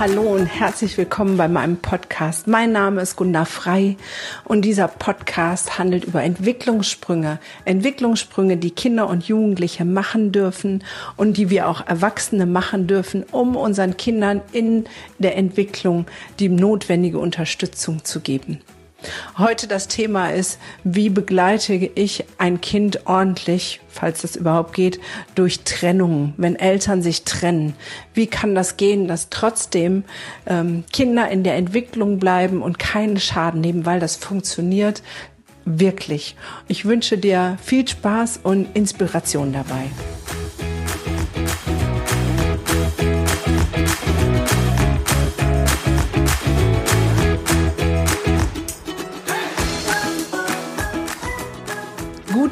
Hallo und herzlich willkommen bei meinem Podcast. Mein Name ist Gunda Frei und dieser Podcast handelt über Entwicklungssprünge. Entwicklungssprünge, die Kinder und Jugendliche machen dürfen und die wir auch Erwachsene machen dürfen, um unseren Kindern in der Entwicklung die notwendige Unterstützung zu geben. Heute das Thema ist, wie begleite ich ein Kind ordentlich, falls das überhaupt geht, durch Trennung, wenn Eltern sich trennen. Wie kann das gehen, dass trotzdem ähm, Kinder in der Entwicklung bleiben und keinen Schaden nehmen, weil das funktioniert wirklich. Ich wünsche dir viel Spaß und Inspiration dabei.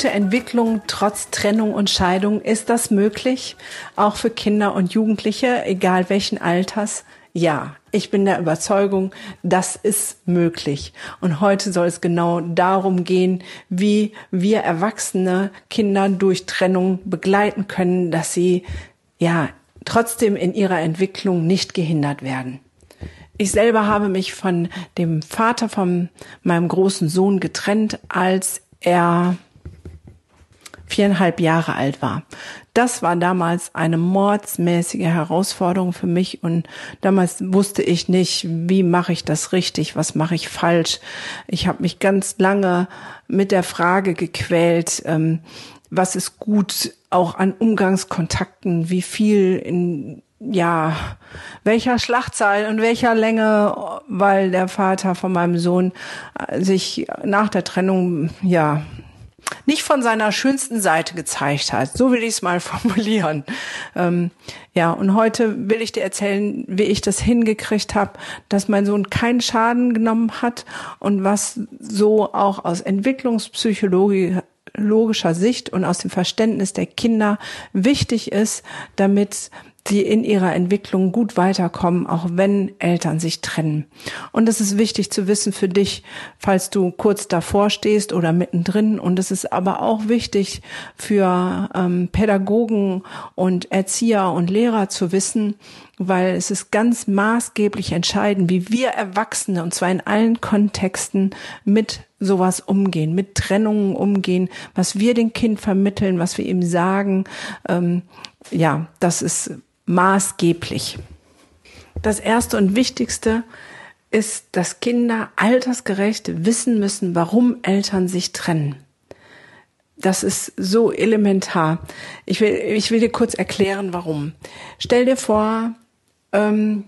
Gute Entwicklung trotz Trennung und Scheidung? Ist das möglich? Auch für Kinder und Jugendliche, egal welchen Alters? Ja, ich bin der Überzeugung, das ist möglich. Und heute soll es genau darum gehen, wie wir erwachsene Kinder durch Trennung begleiten können, dass sie ja trotzdem in ihrer Entwicklung nicht gehindert werden. Ich selber habe mich von dem Vater von meinem großen Sohn getrennt, als er viereinhalb Jahre alt war. Das war damals eine mordsmäßige Herausforderung für mich und damals wusste ich nicht, wie mache ich das richtig, was mache ich falsch. Ich habe mich ganz lange mit der Frage gequält, ähm, was ist gut auch an Umgangskontakten, wie viel in ja, welcher Schlachtzahl und welcher Länge, weil der Vater von meinem Sohn sich nach der Trennung, ja, nicht von seiner schönsten Seite gezeigt hat. So will ich es mal formulieren. Ähm, ja, und heute will ich dir erzählen, wie ich das hingekriegt habe, dass mein Sohn keinen Schaden genommen hat und was so auch aus entwicklungspsychologischer Sicht und aus dem Verständnis der Kinder wichtig ist, damit die in ihrer Entwicklung gut weiterkommen, auch wenn Eltern sich trennen. Und es ist wichtig zu wissen für dich, falls du kurz davor stehst oder mittendrin. Und es ist aber auch wichtig für ähm, Pädagogen und Erzieher und Lehrer zu wissen, weil es ist ganz maßgeblich entscheidend, wie wir Erwachsene, und zwar in allen Kontexten, mit sowas umgehen, mit Trennungen umgehen, was wir dem Kind vermitteln, was wir ihm sagen. Ähm, ja, das ist maßgeblich. Das erste und wichtigste ist, dass Kinder altersgerecht wissen müssen, warum Eltern sich trennen. Das ist so elementar. Ich will, ich will dir kurz erklären, warum. Stell dir vor, ähm,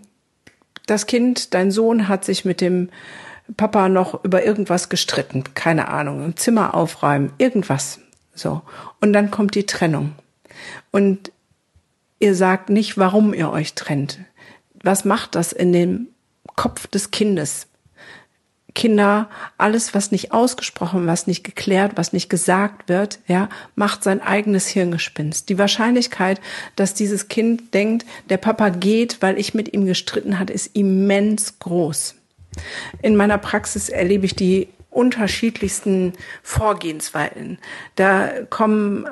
das Kind, dein Sohn hat sich mit dem Papa noch über irgendwas gestritten. Keine Ahnung, im Zimmer aufräumen, irgendwas. So. Und dann kommt die Trennung. Und Ihr sagt nicht, warum ihr euch trennt. Was macht das in dem Kopf des Kindes? Kinder, alles, was nicht ausgesprochen, was nicht geklärt, was nicht gesagt wird, ja, macht sein eigenes Hirngespinst. Die Wahrscheinlichkeit, dass dieses Kind denkt, der Papa geht, weil ich mit ihm gestritten hat, ist immens groß. In meiner Praxis erlebe ich die unterschiedlichsten Vorgehensweisen. Da kommen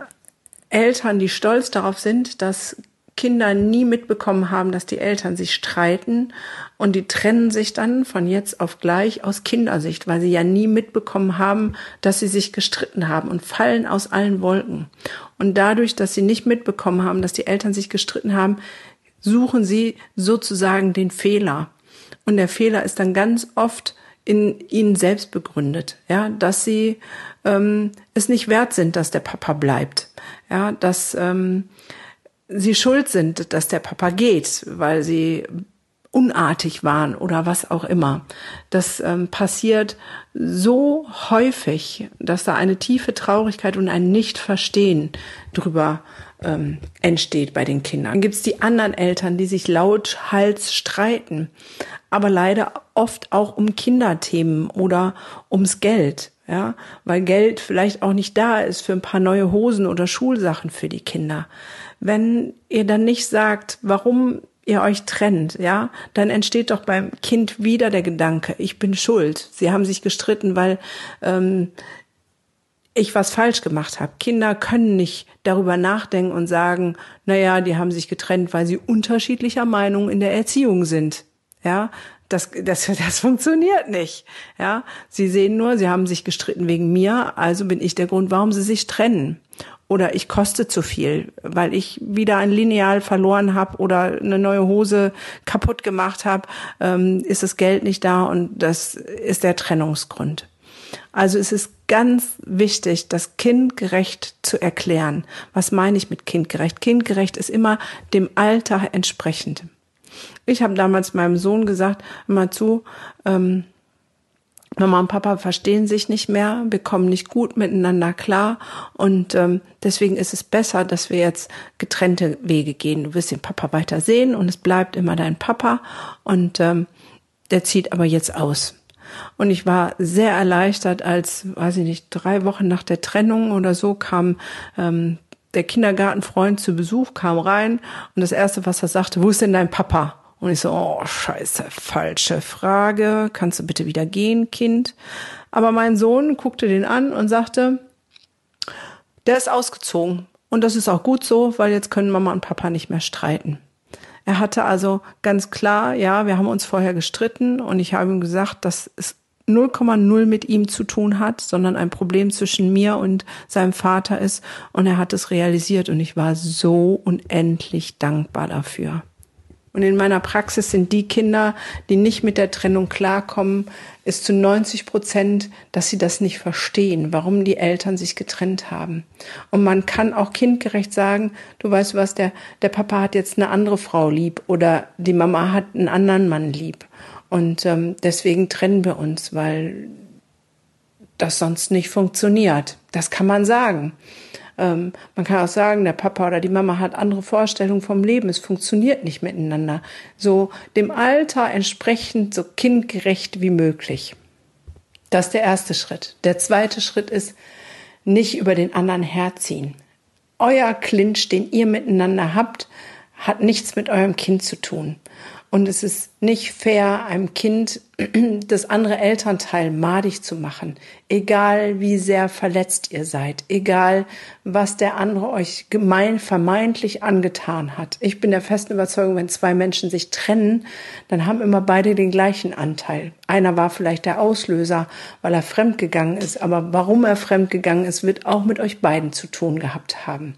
Eltern, die stolz darauf sind, dass Kinder nie mitbekommen haben, dass die Eltern sich streiten und die trennen sich dann von jetzt auf gleich aus Kindersicht, weil sie ja nie mitbekommen haben, dass sie sich gestritten haben und fallen aus allen Wolken. Und dadurch, dass sie nicht mitbekommen haben, dass die Eltern sich gestritten haben, suchen sie sozusagen den Fehler. Und der Fehler ist dann ganz oft in ihnen selbst begründet, ja, dass sie ähm, es nicht wert sind, dass der Papa bleibt, ja, dass ähm, sie schuld sind, dass der Papa geht, weil sie unartig waren oder was auch immer. Das ähm, passiert so häufig, dass da eine tiefe Traurigkeit und ein Nicht-Verstehen drüber ähm, entsteht bei den Kindern. Dann gibt's die anderen Eltern, die sich lauthals streiten, aber leider oft auch um Kinderthemen oder ums Geld. Ja, weil Geld vielleicht auch nicht da ist für ein paar neue Hosen oder Schulsachen für die Kinder wenn ihr dann nicht sagt, warum ihr euch trennt, ja, dann entsteht doch beim Kind wieder der Gedanke, ich bin schuld. Sie haben sich gestritten, weil ähm, ich was falsch gemacht habe. Kinder können nicht darüber nachdenken und sagen, naja, die haben sich getrennt, weil sie unterschiedlicher Meinung in der Erziehung sind. Ja, das, das, das funktioniert nicht. Ja, sie sehen nur, sie haben sich gestritten wegen mir, also bin ich der Grund, warum sie sich trennen. Oder ich koste zu viel, weil ich wieder ein Lineal verloren habe oder eine neue Hose kaputt gemacht habe, ähm, ist das Geld nicht da und das ist der Trennungsgrund. Also es ist ganz wichtig, das kindgerecht zu erklären. Was meine ich mit kindgerecht? Kindgerecht ist immer dem Alter entsprechend. Ich habe damals meinem Sohn gesagt, mal zu, ähm, Mama und Papa verstehen sich nicht mehr, wir kommen nicht gut miteinander klar und ähm, deswegen ist es besser, dass wir jetzt getrennte Wege gehen. Du wirst den Papa weiter sehen und es bleibt immer dein Papa und ähm, der zieht aber jetzt aus. Und ich war sehr erleichtert, als, weiß ich nicht, drei Wochen nach der Trennung oder so kam ähm, der Kindergartenfreund zu Besuch, kam rein und das Erste, was er sagte, wo ist denn dein Papa? Und ich so, oh, scheiße, falsche Frage. Kannst du bitte wieder gehen, Kind? Aber mein Sohn guckte den an und sagte, der ist ausgezogen. Und das ist auch gut so, weil jetzt können Mama und Papa nicht mehr streiten. Er hatte also ganz klar, ja, wir haben uns vorher gestritten und ich habe ihm gesagt, dass es 0,0 mit ihm zu tun hat, sondern ein Problem zwischen mir und seinem Vater ist. Und er hat es realisiert und ich war so unendlich dankbar dafür. Und in meiner Praxis sind die Kinder, die nicht mit der Trennung klarkommen, ist zu 90 Prozent, dass sie das nicht verstehen, warum die Eltern sich getrennt haben. Und man kann auch kindgerecht sagen, du weißt was, der, der Papa hat jetzt eine andere Frau lieb oder die Mama hat einen anderen Mann lieb. Und ähm, deswegen trennen wir uns, weil das sonst nicht funktioniert. Das kann man sagen. Ähm, man kann auch sagen, der Papa oder die Mama hat andere Vorstellungen vom Leben. Es funktioniert nicht miteinander. So dem Alter entsprechend so kindgerecht wie möglich. Das ist der erste Schritt. Der zweite Schritt ist, nicht über den anderen herziehen. Euer Clinch, den ihr miteinander habt, hat nichts mit eurem Kind zu tun. Und es ist nicht fair, einem Kind das andere Elternteil madig zu machen. Egal wie sehr verletzt ihr seid. Egal was der andere euch gemein, vermeintlich angetan hat. Ich bin der festen Überzeugung, wenn zwei Menschen sich trennen, dann haben immer beide den gleichen Anteil. Einer war vielleicht der Auslöser, weil er fremdgegangen ist. Aber warum er fremdgegangen ist, wird auch mit euch beiden zu tun gehabt haben.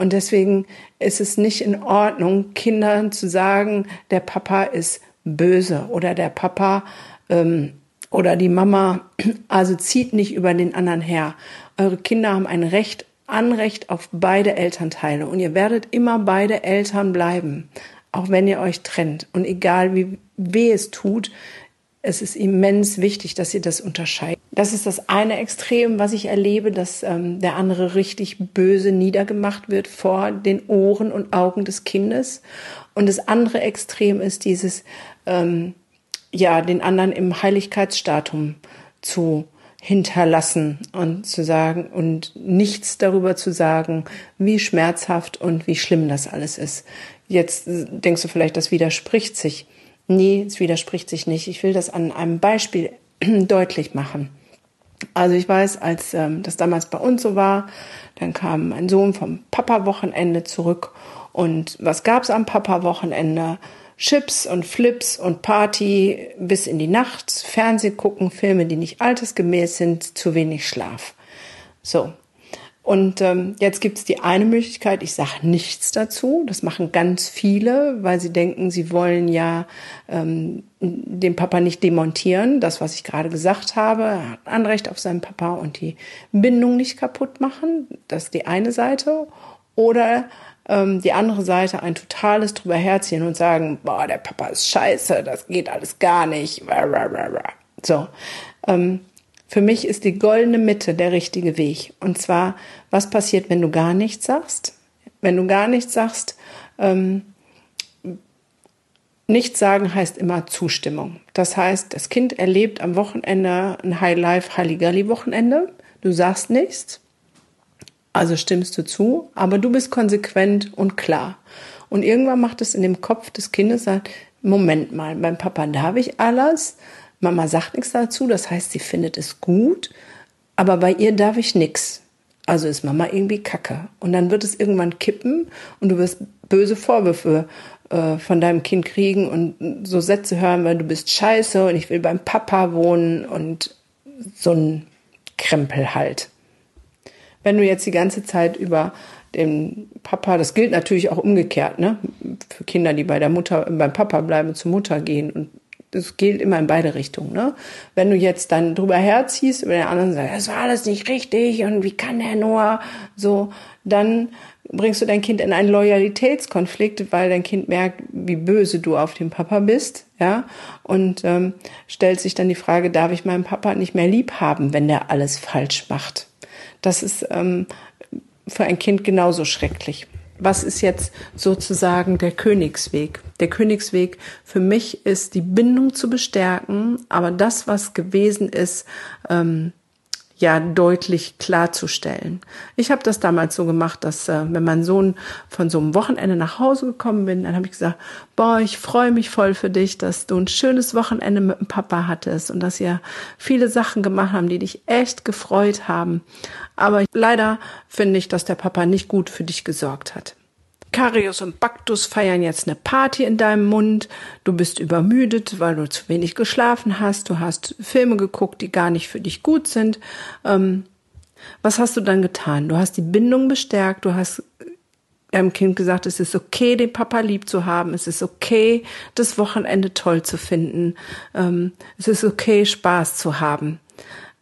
Und deswegen ist es nicht in Ordnung, Kindern zu sagen, der Papa ist böse oder der Papa ähm, oder die Mama, also zieht nicht über den anderen her. Eure Kinder haben ein Recht, Anrecht auf beide Elternteile und ihr werdet immer beide Eltern bleiben, auch wenn ihr euch trennt. Und egal wie weh es tut, es ist immens wichtig, dass ihr das unterscheidet. Das ist das eine Extrem, was ich erlebe, dass ähm, der andere richtig böse niedergemacht wird vor den Ohren und Augen des Kindes. Und das andere Extrem ist dieses, ähm, ja, den anderen im Heiligkeitsstatum zu hinterlassen und zu sagen und nichts darüber zu sagen, wie schmerzhaft und wie schlimm das alles ist. Jetzt denkst du vielleicht, das widerspricht sich. Nee, es widerspricht sich nicht. Ich will das an einem Beispiel deutlich machen. Also ich weiß, als ähm, das damals bei uns so war, dann kam mein Sohn vom Papa-Wochenende zurück und was gab's am Papa-Wochenende? Chips und Flips und Party bis in die Nacht, Fernseh gucken, Filme, die nicht altersgemäß sind, zu wenig Schlaf. So, und ähm, jetzt gibt es die eine Möglichkeit, ich sage nichts dazu. Das machen ganz viele, weil sie denken, sie wollen ja ähm, den Papa nicht demontieren. Das, was ich gerade gesagt habe, er hat Anrecht auf seinen Papa und die Bindung nicht kaputt machen. Das ist die eine Seite. Oder ähm, die andere Seite ein totales drüber herziehen und sagen, boah, der Papa ist scheiße, das geht alles gar nicht. So. Ähm, für mich ist die goldene Mitte der richtige Weg. Und zwar, was passiert, wenn du gar nichts sagst? Wenn du gar nichts sagst, ähm, nichts sagen heißt immer Zustimmung. Das heißt, das Kind erlebt am Wochenende ein High-Life, Halligalli-Wochenende. Du sagst nichts, also stimmst du zu, aber du bist konsequent und klar. Und irgendwann macht es in dem Kopf des Kindes, sagt, Moment mal, beim Papa darf ich alles, Mama sagt nichts dazu, das heißt, sie findet es gut, aber bei ihr darf ich nichts. Also ist Mama irgendwie kacke. Und dann wird es irgendwann kippen und du wirst böse Vorwürfe äh, von deinem Kind kriegen und so Sätze hören, weil du bist scheiße und ich will beim Papa wohnen und so ein Krempel halt. Wenn du jetzt die ganze Zeit über den Papa, das gilt natürlich auch umgekehrt, ne? Für Kinder, die bei der Mutter, beim Papa bleiben, zur Mutter gehen und das gilt immer in beide Richtungen. Ne? Wenn du jetzt dann drüber herziehst über den anderen sagst, das war alles nicht richtig und wie kann der nur so, dann bringst du dein Kind in einen Loyalitätskonflikt, weil dein Kind merkt, wie böse du auf den Papa bist, ja, und ähm, stellt sich dann die Frage, darf ich meinen Papa nicht mehr lieb haben, wenn der alles falsch macht? Das ist ähm, für ein Kind genauso schrecklich. Was ist jetzt sozusagen der Königsweg? Der Königsweg für mich ist, die Bindung zu bestärken, aber das, was gewesen ist, ähm, ja deutlich klarzustellen. Ich habe das damals so gemacht, dass äh, wenn mein Sohn von so einem Wochenende nach Hause gekommen bin, dann habe ich gesagt, boah, ich freue mich voll für dich, dass du ein schönes Wochenende mit dem Papa hattest und dass ihr viele Sachen gemacht haben, die dich echt gefreut haben. Aber leider finde ich, dass der Papa nicht gut für dich gesorgt hat. Karius und Baktus feiern jetzt eine Party in deinem Mund. Du bist übermüdet, weil du zu wenig geschlafen hast. Du hast Filme geguckt, die gar nicht für dich gut sind. Ähm, was hast du dann getan? Du hast die Bindung bestärkt. Du hast deinem Kind gesagt, es ist okay, den Papa lieb zu haben. Es ist okay, das Wochenende toll zu finden. Ähm, es ist okay, Spaß zu haben.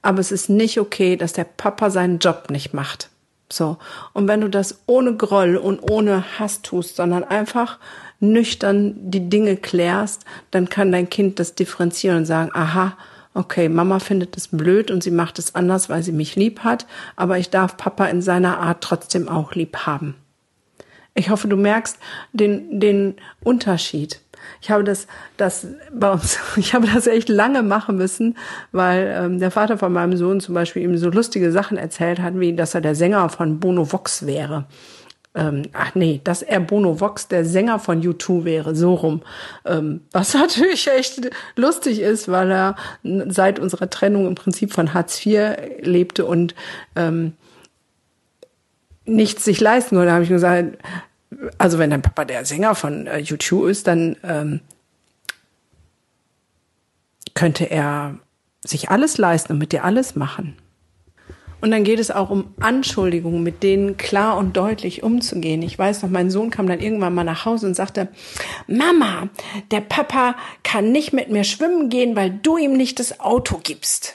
Aber es ist nicht okay, dass der Papa seinen Job nicht macht. So. Und wenn du das ohne Groll und ohne Hass tust, sondern einfach nüchtern die Dinge klärst, dann kann dein Kind das differenzieren und sagen, aha, okay, Mama findet es blöd und sie macht es anders, weil sie mich lieb hat, aber ich darf Papa in seiner Art trotzdem auch lieb haben. Ich hoffe, du merkst den, den Unterschied. Ich habe das, das bei uns, ich habe das echt lange machen müssen, weil ähm, der Vater von meinem Sohn zum Beispiel ihm so lustige Sachen erzählt hat, wie dass er der Sänger von Bono Vox wäre. Ähm, ach nee, dass er Bono Vox der Sänger von U2 wäre, so rum. Ähm, was natürlich echt lustig ist, weil er seit unserer Trennung im Prinzip von Hartz IV lebte und ähm, nichts sich leisten konnte. Da habe ich gesagt, also wenn dein Papa der Sänger von äh, U2 ist, dann ähm, könnte er sich alles leisten und mit dir alles machen. Und dann geht es auch um Anschuldigungen, mit denen klar und deutlich umzugehen. Ich weiß noch, mein Sohn kam dann irgendwann mal nach Hause und sagte, Mama, der Papa kann nicht mit mir schwimmen gehen, weil du ihm nicht das Auto gibst.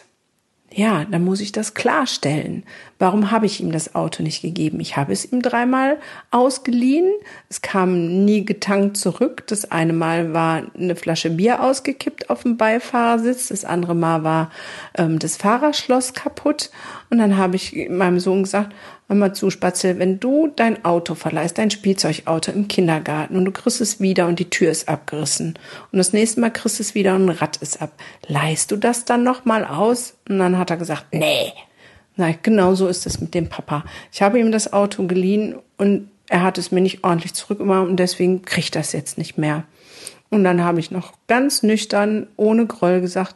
Ja, dann muss ich das klarstellen. Warum habe ich ihm das Auto nicht gegeben? Ich habe es ihm dreimal ausgeliehen. Es kam nie getankt zurück. Das eine Mal war eine Flasche Bier ausgekippt auf dem Beifahrersitz. Das andere Mal war ähm, das Fahrerschloss kaputt. Und dann habe ich meinem Sohn gesagt, hör mal zu, Spatzel, wenn du dein Auto verleihst, dein Spielzeugauto im Kindergarten und du kriegst es wieder und die Tür ist abgerissen und das nächste Mal kriegst es wieder und ein Rad ist ab, leihst du das dann nochmal aus? Und dann hat er gesagt, nee. Nein, genau so ist es mit dem Papa. Ich habe ihm das Auto geliehen und er hat es mir nicht ordentlich zurückgemacht und deswegen kriegt das jetzt nicht mehr. Und dann habe ich noch ganz nüchtern, ohne Groll gesagt,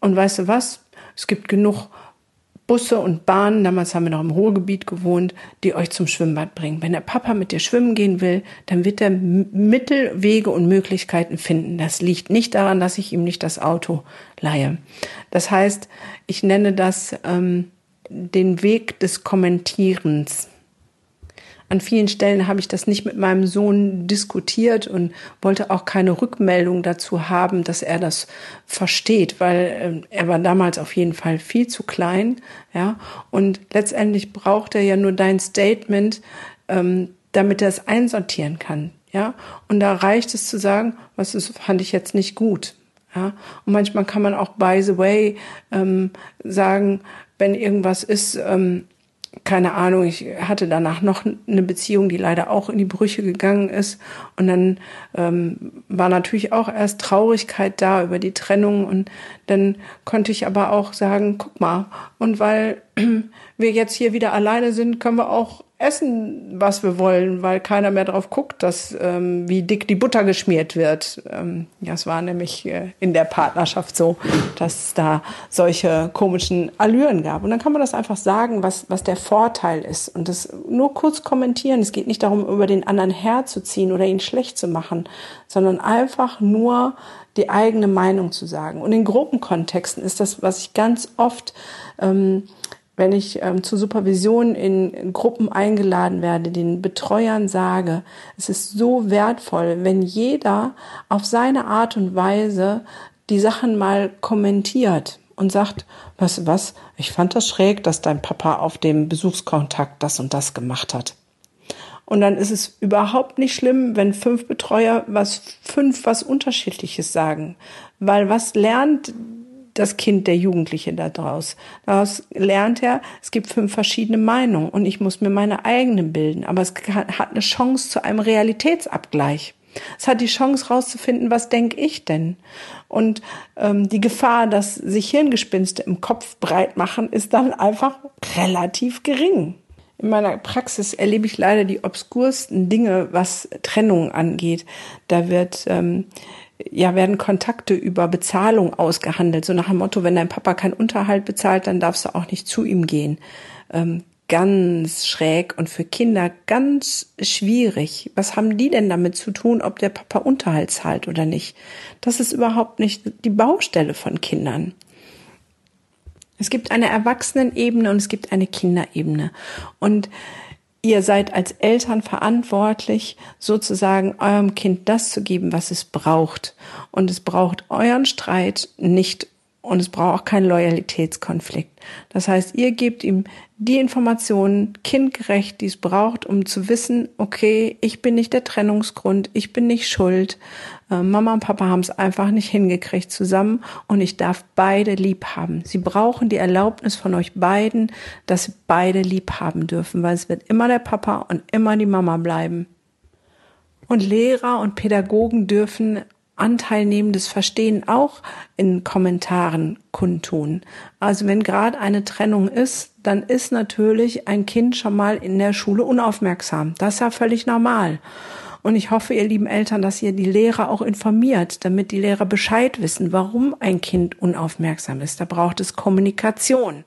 und weißt du was? Es gibt genug Busse und Bahnen, damals haben wir noch im Ruhrgebiet gewohnt, die euch zum Schwimmbad bringen. Wenn der Papa mit dir schwimmen gehen will, dann wird er Mittel, Wege und Möglichkeiten finden. Das liegt nicht daran, dass ich ihm nicht das Auto leihe. Das heißt, ich nenne das ähm, den Weg des Kommentierens an vielen Stellen habe ich das nicht mit meinem Sohn diskutiert und wollte auch keine Rückmeldung dazu haben, dass er das versteht, weil äh, er war damals auf jeden Fall viel zu klein, ja. Und letztendlich braucht er ja nur dein Statement, ähm, damit er es einsortieren kann, ja. Und da reicht es zu sagen, was ist, fand ich jetzt nicht gut, ja. Und manchmal kann man auch by the way ähm, sagen, wenn irgendwas ist, ähm, keine Ahnung, ich hatte danach noch eine Beziehung, die leider auch in die Brüche gegangen ist. Und dann ähm, war natürlich auch erst Traurigkeit da über die Trennung. Und dann konnte ich aber auch sagen, guck mal, und weil wir jetzt hier wieder alleine sind, können wir auch essen, was wir wollen, weil keiner mehr drauf guckt, dass ähm, wie dick die Butter geschmiert wird. Ähm, ja, es war nämlich äh, in der Partnerschaft so, dass es da solche komischen Allüren gab. Und dann kann man das einfach sagen, was, was der Vorteil ist. Und das nur kurz kommentieren. Es geht nicht darum, über den anderen herzuziehen oder ihn schlecht zu machen, sondern einfach nur die eigene Meinung zu sagen. Und in Gruppenkontexten ist das, was ich ganz oft ähm, wenn ich ähm, zur Supervision in Gruppen eingeladen werde, den Betreuern sage, es ist so wertvoll, wenn jeder auf seine Art und Weise die Sachen mal kommentiert und sagt, was, was, ich fand das schräg, dass dein Papa auf dem Besuchskontakt das und das gemacht hat. Und dann ist es überhaupt nicht schlimm, wenn fünf Betreuer was, fünf was Unterschiedliches sagen. Weil was lernt das Kind, der Jugendliche daraus. Daraus lernt er, es gibt fünf verschiedene Meinungen und ich muss mir meine eigene bilden. Aber es hat eine Chance zu einem Realitätsabgleich. Es hat die Chance rauszufinden, was denke ich denn? Und ähm, die Gefahr, dass sich Hirngespinste im Kopf breit machen, ist dann einfach relativ gering. In meiner Praxis erlebe ich leider die obskursten Dinge, was Trennung angeht. Da wird ähm, ja, werden Kontakte über Bezahlung ausgehandelt. So nach dem Motto, wenn dein Papa keinen Unterhalt bezahlt, dann darfst du auch nicht zu ihm gehen. Ähm, ganz schräg und für Kinder ganz schwierig. Was haben die denn damit zu tun, ob der Papa Unterhalt zahlt oder nicht? Das ist überhaupt nicht die Baustelle von Kindern. Es gibt eine Erwachsenenebene und es gibt eine Kinderebene. Und ihr seid als Eltern verantwortlich, sozusagen eurem Kind das zu geben, was es braucht. Und es braucht euren Streit nicht und es braucht auch keinen Loyalitätskonflikt. Das heißt, ihr gebt ihm die Informationen kindgerecht, die es braucht, um zu wissen, okay, ich bin nicht der Trennungsgrund, ich bin nicht schuld. Äh, Mama und Papa haben es einfach nicht hingekriegt zusammen und ich darf beide lieb haben. Sie brauchen die Erlaubnis von euch beiden, dass sie beide lieb haben dürfen, weil es wird immer der Papa und immer die Mama bleiben. Und Lehrer und Pädagogen dürfen anteilnehmendes Verstehen auch in Kommentaren kundtun. Also wenn gerade eine Trennung ist, dann ist natürlich ein Kind schon mal in der Schule unaufmerksam. Das ist ja völlig normal. Und ich hoffe, ihr lieben Eltern, dass ihr die Lehrer auch informiert, damit die Lehrer Bescheid wissen, warum ein Kind unaufmerksam ist. Da braucht es Kommunikation.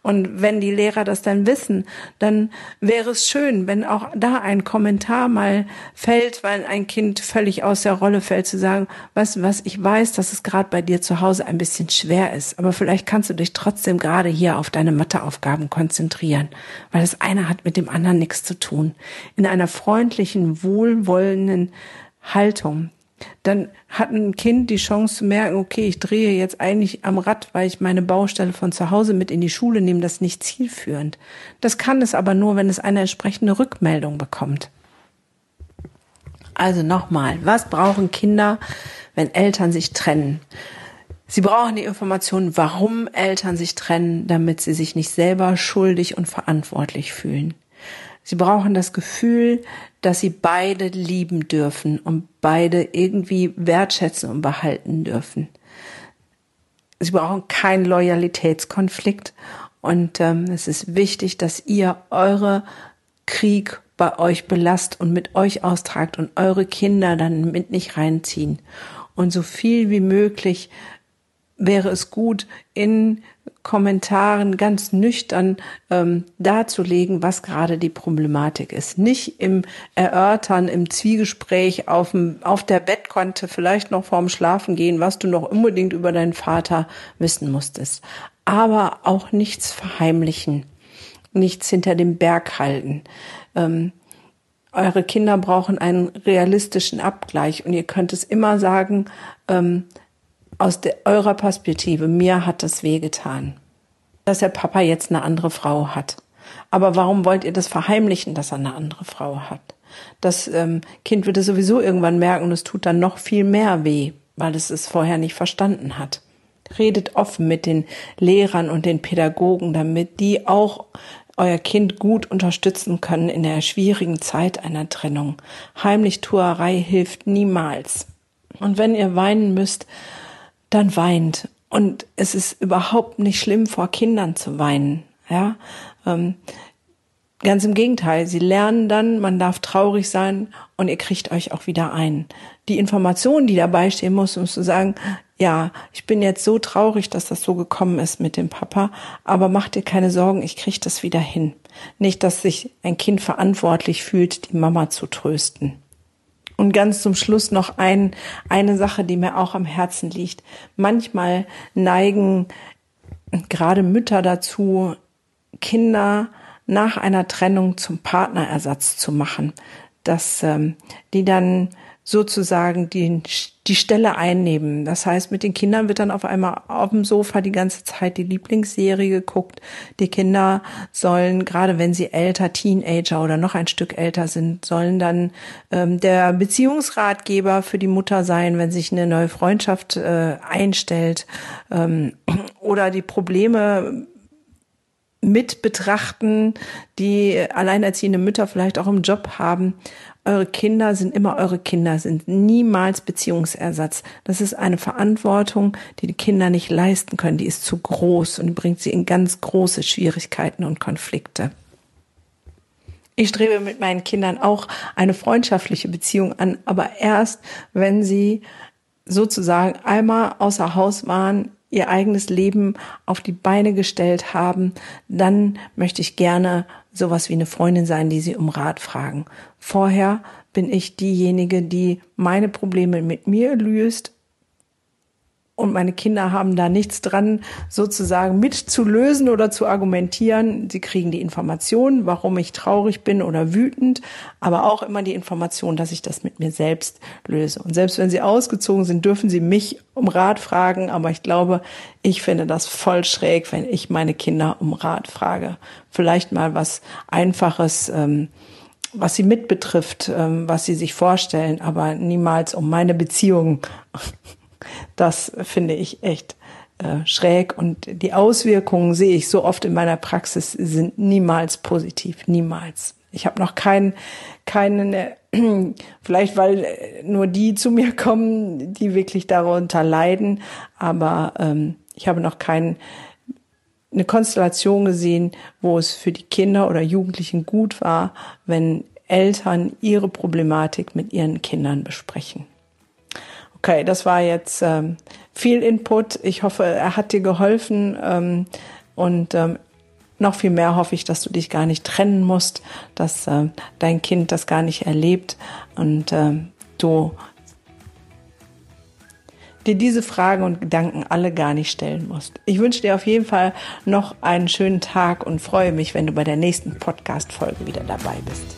Und wenn die Lehrer das dann wissen, dann wäre es schön, wenn auch da ein Kommentar mal fällt, weil ein Kind völlig aus der Rolle fällt, zu sagen, was, was, ich weiß, dass es gerade bei dir zu Hause ein bisschen schwer ist, aber vielleicht kannst du dich trotzdem gerade hier auf deine Matheaufgaben konzentrieren, weil das eine hat mit dem anderen nichts zu tun. In einer freundlichen, wohlwollenden wohlwollenden Haltung. Dann hat ein Kind die Chance zu merken, okay, ich drehe jetzt eigentlich am Rad, weil ich meine Baustelle von zu Hause mit in die Schule nehme, das ist nicht zielführend. Das kann es aber nur, wenn es eine entsprechende Rückmeldung bekommt. Also nochmal, was brauchen Kinder, wenn Eltern sich trennen? Sie brauchen die Information, warum Eltern sich trennen, damit sie sich nicht selber schuldig und verantwortlich fühlen. Sie brauchen das Gefühl, dass sie beide lieben dürfen und beide irgendwie wertschätzen und behalten dürfen. Sie brauchen keinen Loyalitätskonflikt und ähm, es ist wichtig, dass ihr eure Krieg bei euch belasst und mit euch austragt und eure Kinder dann mit nicht reinziehen. Und so viel wie möglich wäre es gut, in Kommentaren ganz nüchtern ähm, darzulegen, was gerade die Problematik ist. Nicht im Erörtern, im Zwiegespräch auf, dem, auf der Bettkante, vielleicht noch vorm Schlafen gehen, was du noch unbedingt über deinen Vater wissen musstest. Aber auch nichts verheimlichen, nichts hinter dem Berg halten. Ähm, eure Kinder brauchen einen realistischen Abgleich und ihr könnt es immer sagen, ähm, aus der, eurer Perspektive, mir hat das wehgetan, dass der Papa jetzt eine andere Frau hat. Aber warum wollt ihr das verheimlichen, dass er eine andere Frau hat? Das ähm, Kind wird es sowieso irgendwann merken und es tut dann noch viel mehr weh, weil es es vorher nicht verstanden hat. Redet offen mit den Lehrern und den Pädagogen, damit die auch euer Kind gut unterstützen können in der schwierigen Zeit einer Trennung. Heimlichtuerei hilft niemals. Und wenn ihr weinen müsst, dann weint. Und es ist überhaupt nicht schlimm, vor Kindern zu weinen. Ja, ähm, Ganz im Gegenteil, sie lernen dann, man darf traurig sein und ihr kriegt euch auch wieder ein. Die Information, die dabei stehen muss, um zu sagen, ja, ich bin jetzt so traurig, dass das so gekommen ist mit dem Papa, aber mach dir keine Sorgen, ich krieg das wieder hin. Nicht, dass sich ein Kind verantwortlich fühlt, die Mama zu trösten. Und ganz zum Schluss noch ein, eine Sache, die mir auch am Herzen liegt. Manchmal neigen gerade Mütter dazu, Kinder nach einer Trennung zum Partnerersatz zu machen, dass ähm, die dann sozusagen die, die Stelle einnehmen. Das heißt, mit den Kindern wird dann auf einmal auf dem Sofa die ganze Zeit die Lieblingsserie geguckt. Die Kinder sollen, gerade wenn sie älter, Teenager oder noch ein Stück älter sind, sollen dann ähm, der Beziehungsratgeber für die Mutter sein, wenn sich eine neue Freundschaft äh, einstellt ähm, oder die Probleme mit betrachten, die alleinerziehende Mütter vielleicht auch im Job haben. Eure Kinder sind immer eure Kinder, sind niemals Beziehungsersatz. Das ist eine Verantwortung, die die Kinder nicht leisten können. Die ist zu groß und bringt sie in ganz große Schwierigkeiten und Konflikte. Ich strebe mit meinen Kindern auch eine freundschaftliche Beziehung an, aber erst, wenn sie sozusagen einmal außer Haus waren, ihr eigenes Leben auf die Beine gestellt haben, dann möchte ich gerne sowas wie eine Freundin sein, die sie um Rat fragen. Vorher bin ich diejenige, die meine Probleme mit mir löst und meine Kinder haben da nichts dran, sozusagen mitzulösen oder zu argumentieren. Sie kriegen die Information, warum ich traurig bin oder wütend, aber auch immer die Information, dass ich das mit mir selbst löse. Und selbst wenn sie ausgezogen sind, dürfen sie mich um Rat fragen, aber ich glaube, ich finde das voll schräg, wenn ich meine Kinder um Rat frage. Vielleicht mal was Einfaches. Ähm, was sie mitbetrifft, ähm, was sie sich vorstellen, aber niemals um meine Beziehung das finde ich echt äh, schräg und die Auswirkungen sehe ich so oft in meiner Praxis sind niemals positiv, niemals. Ich habe noch keinen, keinen, äh, vielleicht weil äh, nur die zu mir kommen, die wirklich darunter leiden, aber ähm, ich habe noch keinen eine Konstellation gesehen, wo es für die Kinder oder Jugendlichen gut war, wenn Eltern ihre Problematik mit ihren Kindern besprechen. Okay, das war jetzt ähm, viel Input. Ich hoffe, er hat dir geholfen ähm, und ähm, noch viel mehr hoffe ich, dass du dich gar nicht trennen musst, dass äh, dein Kind das gar nicht erlebt und äh, du dir diese Fragen und Gedanken alle gar nicht stellen musst. Ich wünsche dir auf jeden Fall noch einen schönen Tag und freue mich, wenn du bei der nächsten Podcast-Folge wieder dabei bist.